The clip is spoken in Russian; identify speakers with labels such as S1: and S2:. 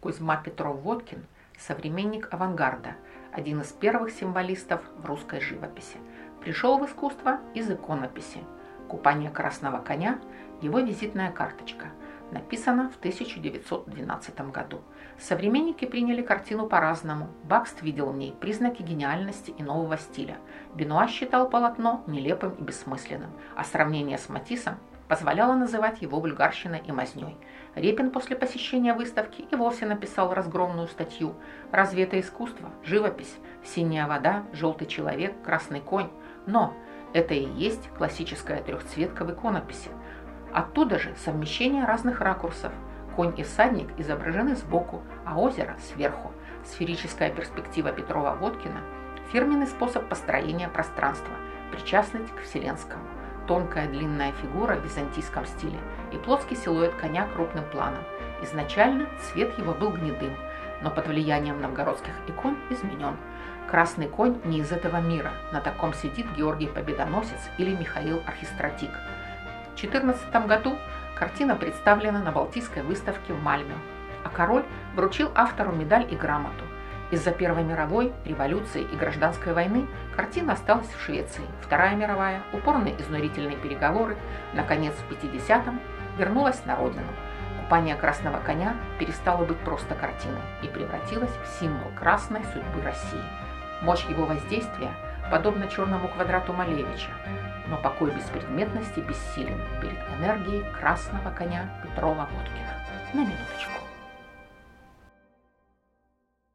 S1: Кузьма Петров-Водкин – современник авангарда, один из первых символистов в русской живописи. Пришел в искусство из иконописи. «Купание красного коня» – его визитная карточка – написано в 1912 году. Современники приняли картину по-разному. Бакст видел в ней признаки гениальности и нового стиля. Бенуа считал полотно нелепым и бессмысленным, а сравнение с Матиссом позволяло называть его вульгарщиной и мазнёй. Репин после посещения выставки и вовсе написал разгромную статью «Разве это искусство? Живопись? Синяя вода? Желтый человек? Красный конь?» Но это и есть классическая трехцветка в иконописи. Оттуда же совмещение разных ракурсов. Конь и всадник изображены сбоку, а озеро сверху. Сферическая перспектива Петрова-Водкина – фирменный способ построения пространства, причастность к вселенскому. Тонкая длинная фигура в византийском стиле и плоский силуэт коня крупным планом. Изначально цвет его был гнедым, но под влиянием новгородских икон изменен. Красный конь не из этого мира, на таком сидит Георгий Победоносец или Михаил Архистратик – 2014 году картина представлена на Балтийской выставке в Мальме, а король вручил автору медаль и грамоту. Из-за Первой мировой, революции и гражданской войны картина осталась в Швеции. Вторая мировая, упорные изнурительные переговоры, наконец в 50-м вернулась на родину. Купание красного коня перестало быть просто картиной и превратилось в символ красной судьбы России. Мощь его воздействия подобна черному квадрату Малевича, но покой беспредметности бессилен перед энергией красного коня Петрова-Водкина. На минуточку.